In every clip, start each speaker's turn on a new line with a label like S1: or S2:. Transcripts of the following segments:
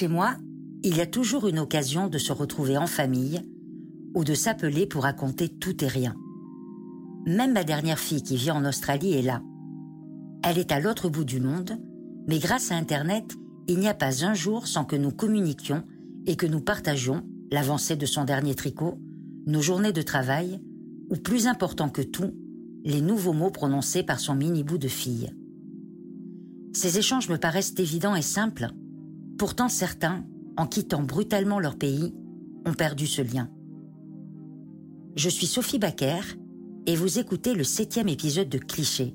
S1: Chez moi, il y a toujours une occasion de se retrouver en famille ou de s'appeler pour raconter tout et rien. Même ma dernière fille qui vit en Australie est là. Elle est à l'autre bout du monde, mais grâce à Internet, il n'y a pas un jour sans que nous communiquions et que nous partagions l'avancée de son dernier tricot, nos journées de travail, ou plus important que tout, les nouveaux mots prononcés par son mini-bout de fille. Ces échanges me paraissent évidents et simples, pourtant certains, en quittant brutalement leur pays, ont perdu ce lien. Je suis Sophie Baker et vous écoutez le septième épisode de Cliché,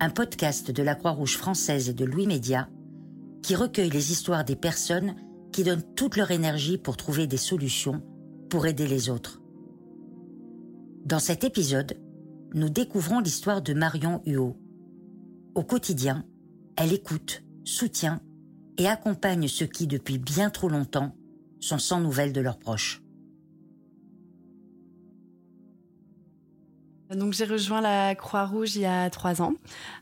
S1: un podcast de la Croix-Rouge française et de Louis Média qui recueille les histoires des personnes qui donnent toute leur énergie pour trouver des solutions pour aider les autres. Dans cet épisode, nous découvrons l'histoire de Marion Huot. Au quotidien, elle écoute, soutient et accompagne ceux qui, depuis bien trop longtemps, sont sans nouvelles de leurs proches.
S2: Donc j'ai rejoint la Croix-Rouge il y a trois ans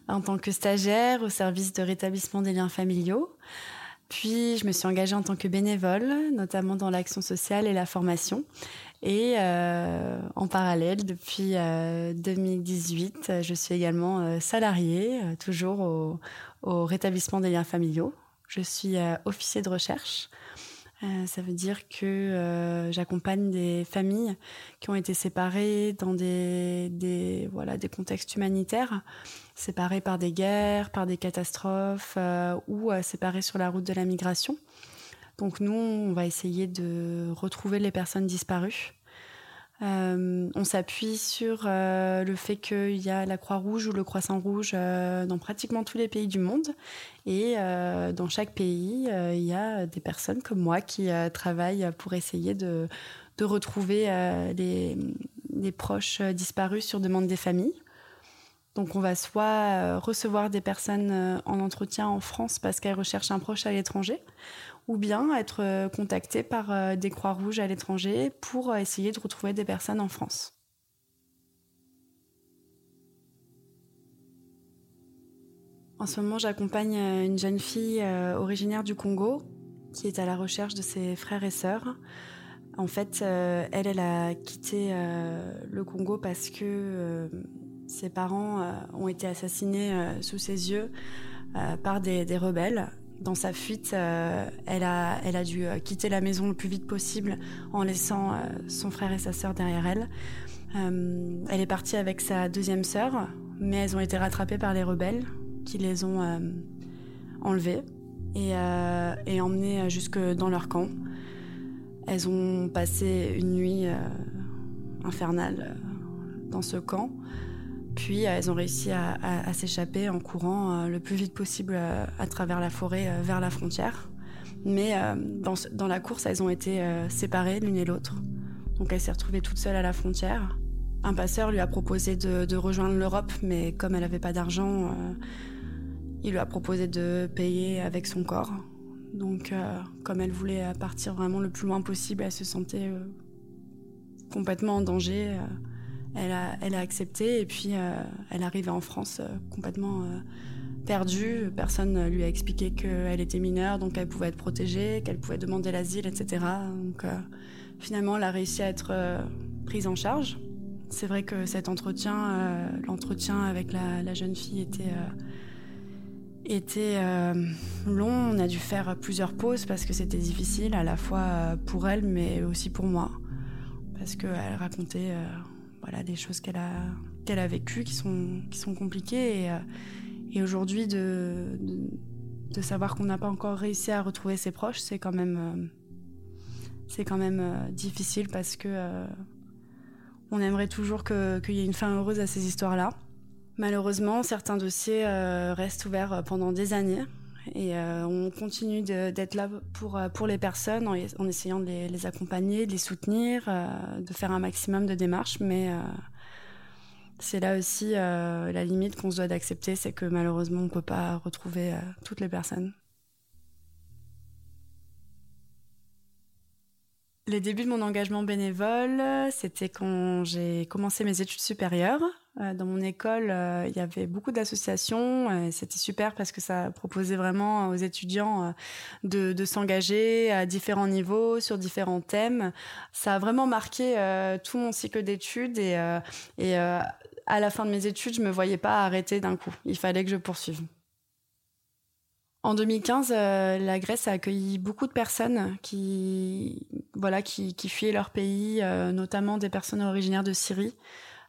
S2: en tant que stagiaire au service de rétablissement des liens familiaux. Puis je me suis engagée en tant que bénévole, notamment dans l'action sociale et la formation. Et euh, en parallèle, depuis 2018, euh, je suis également euh, salariée, toujours au, rétablissement des liens familiaux. Je suis officier de recherche. ça veut dire que j'accompagne des familles qui ont été séparées dans des, voilà, des contextes humanitaires séparés par des guerres, par des catastrophes euh, ou euh, séparés sur la route de la migration. Donc nous, on va essayer de retrouver les personnes disparues. Euh, on s'appuie sur euh, le fait qu'il y a la Croix-Rouge ou le Croissant-Rouge euh, dans pratiquement tous les pays du monde. Et dans chaque pays, il y a des personnes comme moi qui travaillent pour essayer de, retrouver les proches disparus sur demande des familles. Donc on va soit euh, recevoir des personnes euh, en entretien en France parce qu'elles recherchent un proche à l'étranger, ou bien être euh, contacté par des Croix-Rouges à l'étranger pour essayer de retrouver des personnes en France. En ce moment, j'accompagne une jeune fille originaire du Congo qui est à la recherche de ses frères et sœurs. En fait, elle, elle a quitté le Congo parce que ses parents euh, ont été assassinés euh, sous ses yeux euh, par des, rebelles. Dans sa fuite, elle, a, dû quitter la maison le plus vite possible en laissant son frère et sa sœur derrière elle. elle est partie avec sa deuxième sœur, mais elles ont été rattrapées par les rebelles qui les ont enlevées et emmenées jusque dans leur camp. Elles ont passé une nuit infernale dans ce camp. Puis euh, elles ont réussi à, s'échapper en courant euh, le plus vite possible euh, à travers la forêt vers la frontière. Mais dans, la course, elles ont été séparées l'une et l'autre. Donc elle s'est retrouvée toute seule à la frontière. Un passeur lui a proposé de rejoindre l'Europe, mais comme elle n'avait pas d'argent, il lui a proposé de payer avec son corps. Donc comme elle voulait partir vraiment le plus loin possible, elle se sentait complètement en danger elle a, accepté et puis euh, elle arrivait en France euh, complètement euh, perdue. Personne lui a expliqué qu'elle était mineure, donc elle pouvait être protégée, qu'elle pouvait demander l'asile, etc. Donc finalement, elle a réussi à être prise en charge. C'est vrai que cet entretien, l'entretien avec la, jeune fille était long. On a dû faire plusieurs pauses parce que c'était difficile, à la fois pour elle, mais aussi pour moi, parce qu'elle racontait voilà des choses qu'elle a a vécues qui sont qui sont compliquées. Et, euh, et aujourd'hui de, savoir qu'on n'a pas encore réussi à retrouver ses proches c'est quand même euh, euh, difficile parce que on aimerait toujours qu'il y ait une fin heureuse à ces histoires là malheureusement certains dossiers restent ouverts pendant des années et euh, on continue d'être là pour pour les personnes en, essayant de les, accompagner, de les soutenir, euh, de faire un maximum de démarches, mais euh, c'est là aussi euh, la limite qu'on se doit d'accepter, c'est que malheureusement on peut pas retrouver euh, toutes les personnes. Les débuts de mon engagement bénévole, c'était quand j'ai commencé mes études supérieures. Dans mon école, il y avait beaucoup d'associations. C'était super parce que ça proposait vraiment aux étudiants de, s'engager à différents niveaux, sur différents thèmes. Ça a vraiment marqué tout mon cycle d'études et, à la fin de mes études, je me voyais pas arrêter d'un coup. Il fallait que je poursuive. En 2015, euh, la Grèce a accueilli beaucoup de personnes qui, voilà, qui, fuyaient leur pays, euh, notamment des personnes originaires de Syrie.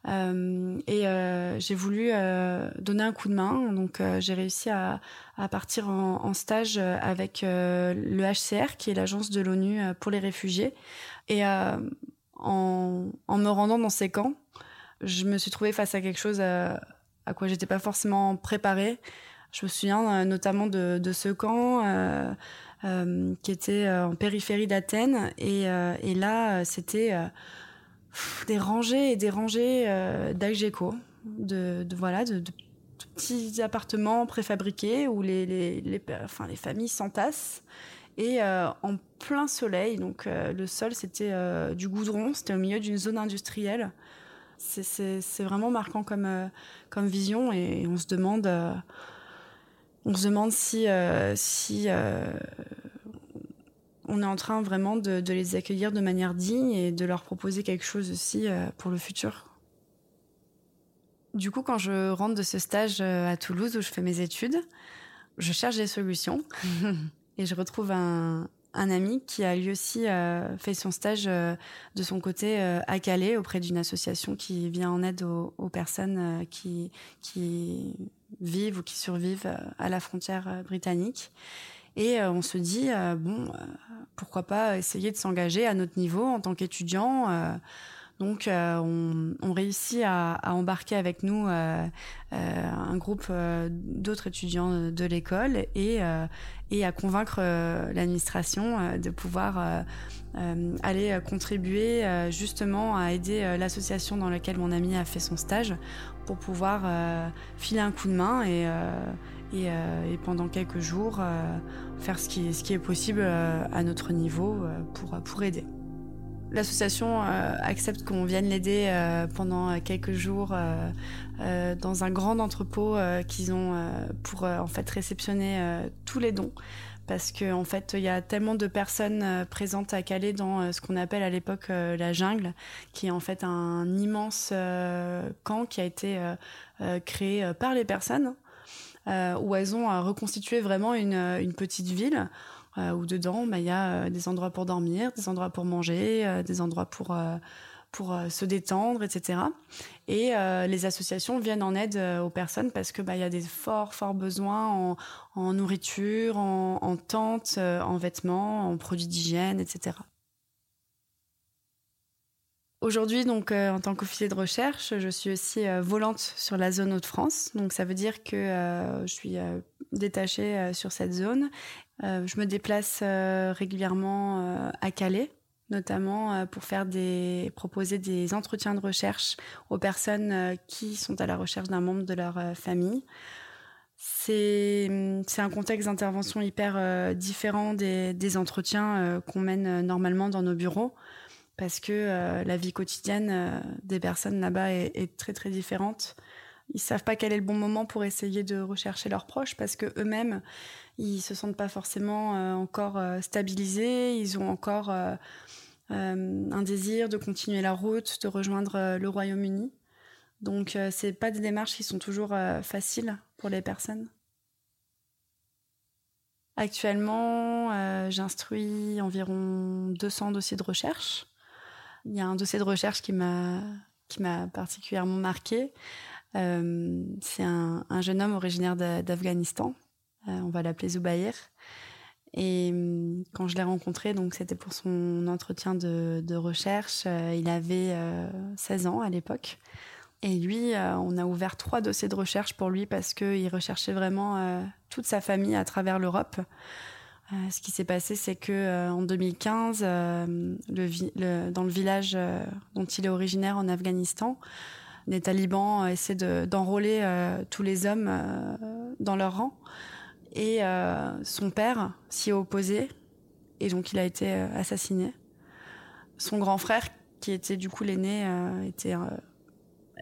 S2: Euh, et j'ai voulu donner un coup de main. Donc j'ai réussi à, partir en, stage avec le HCR, qui est l'agence de l'ONU pour les réfugiés. Et en, me rendant dans ces camps, je me suis trouvée face à quelque chose à, à quoi j'étais pas forcément préparée. Je me souviens euh, notamment de, ce camp euh, euh, qui était en périphérie d'Athènes. Et, là, c'était des rangées et des rangées d'Algeco, de, voilà, de, petits appartements préfabriqués où les, les, les, enfin, les familles s'entassent. Et en plein soleil, donc le sol c'était du goudron, c'était au milieu d'une zone industrielle. C'est vraiment marquant comme, comme vision et on se demande on se demande si, euh, si euh, on est en train vraiment de, les accueillir de manière digne et de leur proposer quelque chose aussi euh, pour le futur. Du coup, quand je rentre de ce stage à Toulouse où je fais mes études, je cherche des solutions et je retrouve un, ami qui a lui aussi fait son stage de son côté à Calais auprès d'une association qui vient en aide aux, aux personnes qui, qui vivent ou qui survivent euh, à la frontière euh, britannique. Et euh, on se dit, bon, pourquoi pas essayer de s'engager à notre niveau en tant qu'étudiant. donc, on, réussit à, embarquer avec nous un groupe d'autres étudiants de l'école et, et à convaincre l'administration de pouvoir aller contribuer justement à aider l'association dans laquelle mon ami a fait son stage pour pouvoir euh, filer un coup de main et, euh, euh, et, pendant quelques jours faire ce qui, est possible à notre niveau pour, pour aider. L'association accepte qu'on vienne l'aider pendant quelques jours dans un grand entrepôt qu'ils ont pour en fait réceptionner tous les dons parce qu'en en fait, il y a tellement de personnes euh, présentes à Calais dans euh, ce qu'on appelle à l'époque euh, la jungle, qui est en fait un immense camp qui a été créé par les personnes, où elles ont reconstitué vraiment une, une petite ville. où dedans, bah, il y a des endroits pour dormir, des endroits pour manger, des endroits pour pour euh, se détendre, etc. Et euh, les associations viennent en aide euh, aux personnes parce que bah y a des forts forts besoins en, nourriture, en, en tentes, en vêtements, en produits d'hygiène, etc. Aujourd'hui, donc, en tant qu'officier de recherche, je suis aussi volante sur la zone Hauts-de-France. Donc, ça veut dire que je suis détachée sur cette zone. je me déplace régulièrement à Calais notamment euh, pour faire proposer des entretiens de recherche aux personnes euh, qui sont à la recherche d'un membre de leur euh, famille. C'est un contexte d'intervention hyper différent des entretiens qu'on mène normalement dans nos bureaux parce que la vie quotidienne des personnes là-bas est, très très différente. Ils savent pas quel est le bon moment pour essayer de rechercher leurs proches parce que eux-mêmes ils se sentent pas forcément encore stabilisés, ils ont encore euh, un désir de continuer la route, de rejoindre euh, le Royaume-Uni. Donc, euh, c'est pas des démarches qui sont toujours faciles pour les personnes. Actuellement, j'instruis environ 200 dossiers de recherche. Il y a un dossier de recherche qui m'a qui m'a particulièrement marqué. c'est un, un, jeune homme originaire d'Afghanistan. on va l'appeler Zoubaïr. Et hum, quand je l'ai rencontré, donc c'était pour son entretien de, recherche, euh, il avait 16 euh, ans à l'époque. Et lui, euh, on a ouvert trois dossiers de recherche pour lui parce qu'il recherchait vraiment toute sa famille à travers l'Europe. Ce qui s'est passé, c'est que en 2015, le, dans le village dont il est originaire en Afghanistan, les talibans essaient d'enrôler tous les hommes dans leur rang. Et euh, son père s'y est opposé, et donc il a été euh, assassiné. Son grand frère, qui était du coup l'aîné, euh, était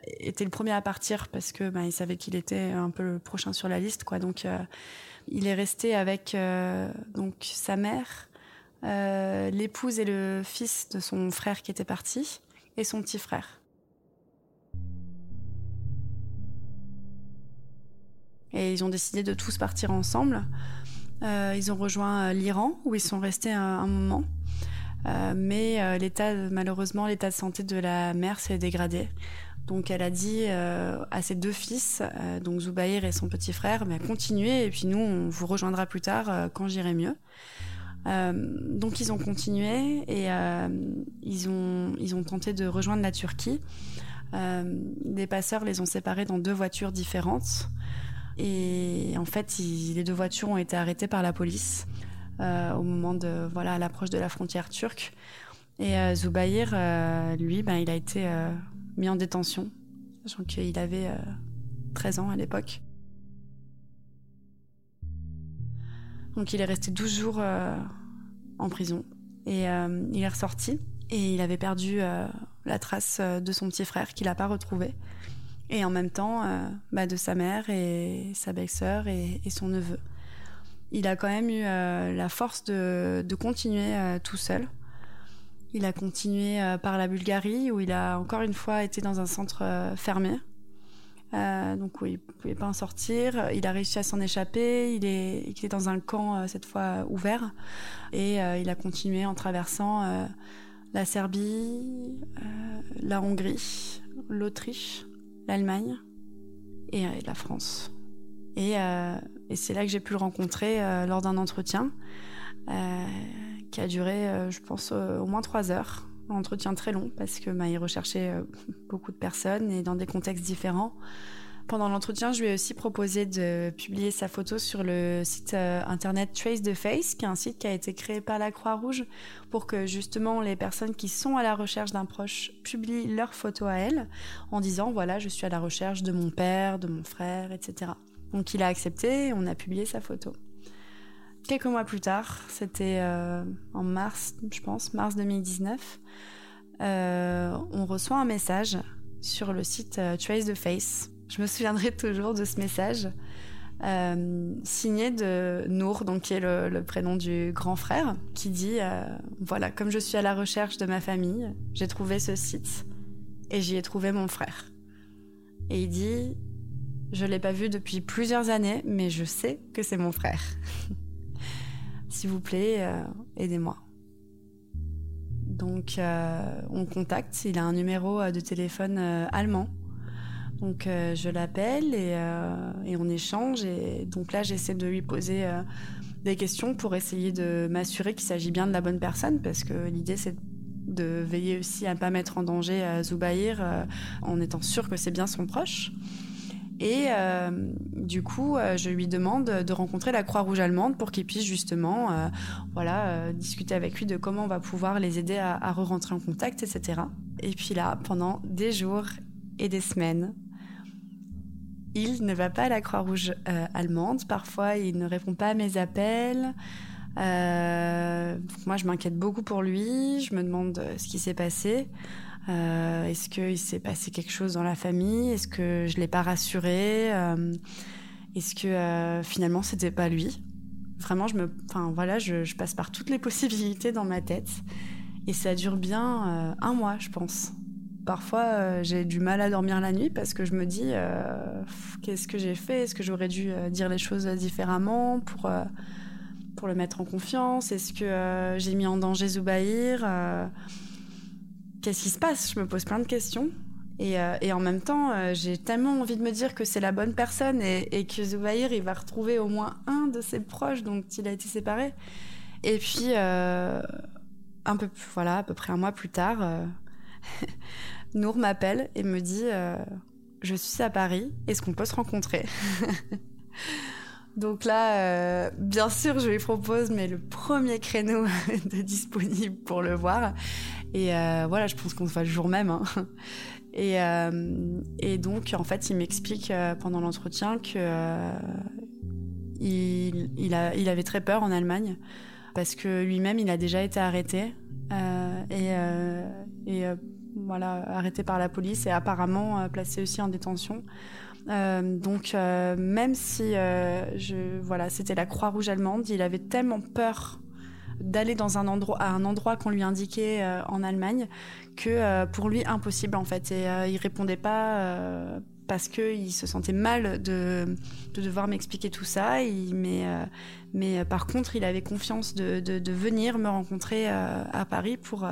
S2: était le premier à partir parce que bah, il savait qu'il était un peu le prochain sur la liste. Donc, il est resté avec donc sa mère, l'épouse et le fils de son frère qui était parti, et son petit frère. Et ils ont décidé de tous partir ensemble. Euh, ils ont rejoint euh, l'Iran où ils sont restés un, moment. Euh, mais l'état, malheureusement, l'état de santé de la mère s'est dégradé. Donc elle a dit à ses deux fils, donc Zoubaïr et son petit frère, mais continuez et puis nous on vous rejoindra plus tard quand j'irai mieux. donc ils ont continué et ils ont tenté de rejoindre la Turquie. les passeurs les ont séparés dans deux voitures différentes. Et en fait, les deux voitures ont été arrêtées par la police euh, au moment de voilà l'approche de la frontière turque. Et euh, Zoubaïr, euh, lui, ben, il a été mis en détention, sachant qu'il avait 13 ans à l'époque. Donc il est resté 12 jours en prison. Et il est ressorti et il avait perdu la trace de son petit frère qu'il n'a pas retrouvé et en même temps euh, bah, de sa mère et sa belle-sœur et, son neveu. Il a quand même eu euh, la force de, de continuer euh, tout seul. Il a continué par la Bulgarie où il a encore une fois été dans un centre fermé. donc où il pouvait pas en sortir. Il a réussi à s'en échapper. Il est, est dans un camp cette fois ouvert. Et il a continué en traversant la Serbie, la Hongrie, l'Autriche, l'Allemagne et, euh, la France. Euh, et, c'est là que j'ai pu le rencontrer euh, lors d'un entretien qui a duré, je pense, au moins trois heures. Un entretien très long parce que bah, il recherchait beaucoup de personnes et dans des contextes différents. Pendant l'entretien, je lui ai aussi proposé de publier sa photo sur le site euh, internet Trace the Face, qui est un site qui a été créé par la Croix-Rouge pour que justement les personnes qui sont à la recherche d'un proche publient leur photo à elle en disant voilà, je suis à la recherche de mon père, de mon frère, etc. Donc il a accepté et on a publié sa photo. Quelques mois plus tard, c'était euh, en mars, je pense, mars 2019, euh, on reçoit un message sur le site Trace the Face je me souviendrai toujours de ce message euh, signé de Nour, donc qui est le, prénom du grand frère, qui dit euh, voilà, comme je suis à la recherche de ma famille, j'ai trouvé ce site et j'y ai trouvé mon frère. Et il dit je l'ai pas vu depuis plusieurs années, mais je sais que c'est mon frère. S'il vous plaît, euh, aidez-moi. Donc on contacte, il a un numéro de téléphone allemand donc euh, je l'appelle euh, et, on échange. Et donc là, j'essaie de lui poser euh, des questions pour essayer de m'assurer qu'il s'agit bien de la bonne personne, parce que l'idée c'est de veiller aussi à ne pas mettre en danger Zoubaïr en étant sûr que c'est bien son proche. Et du coup, je lui demande de rencontrer la Croix-Rouge allemande pour qu'il puisse justement, voilà, discuter avec lui de comment on va pouvoir les aider à, à re-rentrer en contact, etc. Et puis là, pendant des jours et des semaines, il ne va pas à la Croix-Rouge euh, allemande. Parfois, il ne répond pas à mes appels. Euh, moi, je m'inquiète beaucoup pour lui. Je me demande euh, ce qui s'est passé. Est-ce qu'il s'est passé quelque chose dans la famille? Est-ce que je l'ai pas rassuré? Est-ce que finalement c'était pas lui? Vraiment, je me, voilà, je, je, passe par toutes les possibilités dans ma tête. Et ça dure bien un mois, je pense. Parfois, euh, j'ai du mal à dormir la nuit parce que je me dis euh, qu'est-ce que j'ai fait? Est-ce que j'aurais dû euh, dire les choses différemment pour, pour le mettre en confiance? Est-ce que j'ai mis en danger Zoubaïr Qu'est-ce qui se passe? Je me pose plein de questions. Et, et en même temps, j'ai tellement envie de me dire que c'est la bonne personne et, que Zoubaïr, il va retrouver au moins un de ses proches dont il a été séparé. Et puis, un peu, voilà, à peu près un mois plus tard, Nour m'appelle et me dit euh, Je suis à Paris, est-ce qu'on peut se rencontrer? Donc là, euh, bien sûr, je lui propose, mais le premier créneau de disponible pour le voir. Et euh, voilà, je pense qu'on se voit le jour même. Hein. Et, et, donc, en fait, il m'explique pendant l'entretien que avait très peur en Allemagne parce que lui-même, il a déjà été arrêté. et, voilà, arrêté par la police et apparemment placé aussi en détention. donc même si voilà, c'était la Croix-Rouge allemande, il avait tellement peur d'aller dans un endroit à un endroit qu'on lui indiquait en Allemagne que pour lui impossible en fait et il répondait pas parce qu'il se sentait mal de, devoir m'expliquer tout ça. mais, euh, mais euh, par contre, il avait confiance de, venir me rencontrer euh, à Paris pour,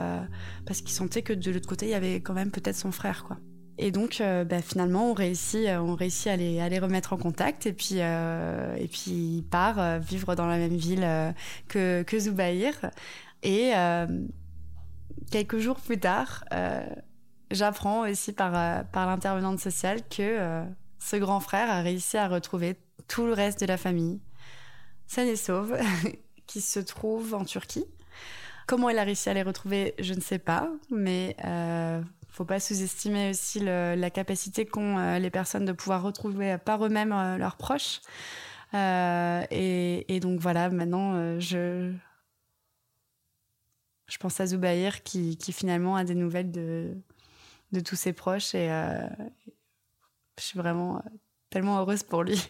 S2: parce qu'il sentait que de l'autre côté, il y avait quand même peut-être son frère. quoi. Et donc, bah, finalement, on réussit, on réussit à les, remettre en contact. Et puis, et puis il part vivre dans la même ville que, que Zoubaïr. Et quelques jours plus tard, j'apprends aussi par, euh, par l'intervenante sociale que euh, ce grand frère a réussi à retrouver tout le reste de la famille, saine et sauve, qui se trouve en Turquie. Comment elle a réussi à les retrouver, je ne sais pas, mais euh, faut pas sous-estimer aussi la capacité qu'ont euh, les personnes de pouvoir retrouver par eux-mêmes leurs proches. Et, donc voilà, maintenant je je pense à Zoubaïr qui, finalement a des nouvelles de de tous ses proches et euh, je suis vraiment euh, tellement heureuse pour lui.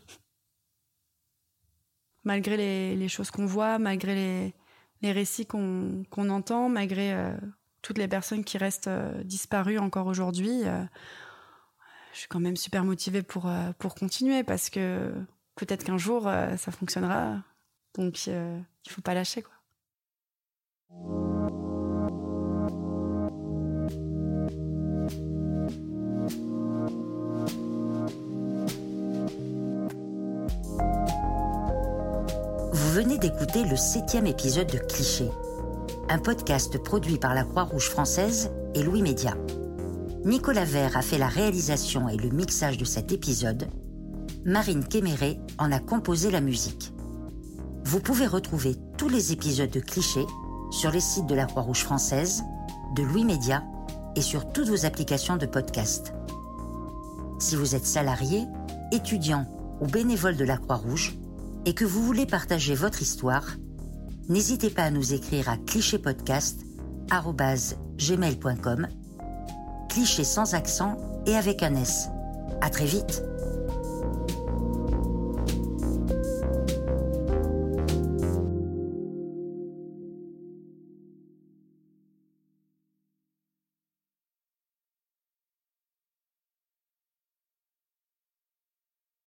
S2: malgré les, choses qu'on voit, malgré les, les récits qu'on entend, malgré euh, toutes les personnes qui restent disparues encore aujourd'hui, je suis quand même super motivée pour, pour continuer parce que peut-être qu'un jour ça fonctionnera. Donc il faut pas lâcher quoi.
S1: venez d'écouter le septième épisode de Cliché, un podcast produit par la Croix-Rouge française et Louis Média. Nicolas Vert a fait la réalisation et le mixage de cet épisode. Marine Kéméré en a composé la musique. Vous pouvez retrouver tous les épisodes de Cliché sur les sites de la Croix-Rouge française, de Louis Média et sur toutes vos applications de podcast. Si vous êtes salarié, étudiant ou bénévole de la Croix-Rouge, et que vous voulez partager votre histoire, n'hésitez pas à nous écrire à clichépodcast.gmail.com Cliché sans accent et avec un S. À très vite!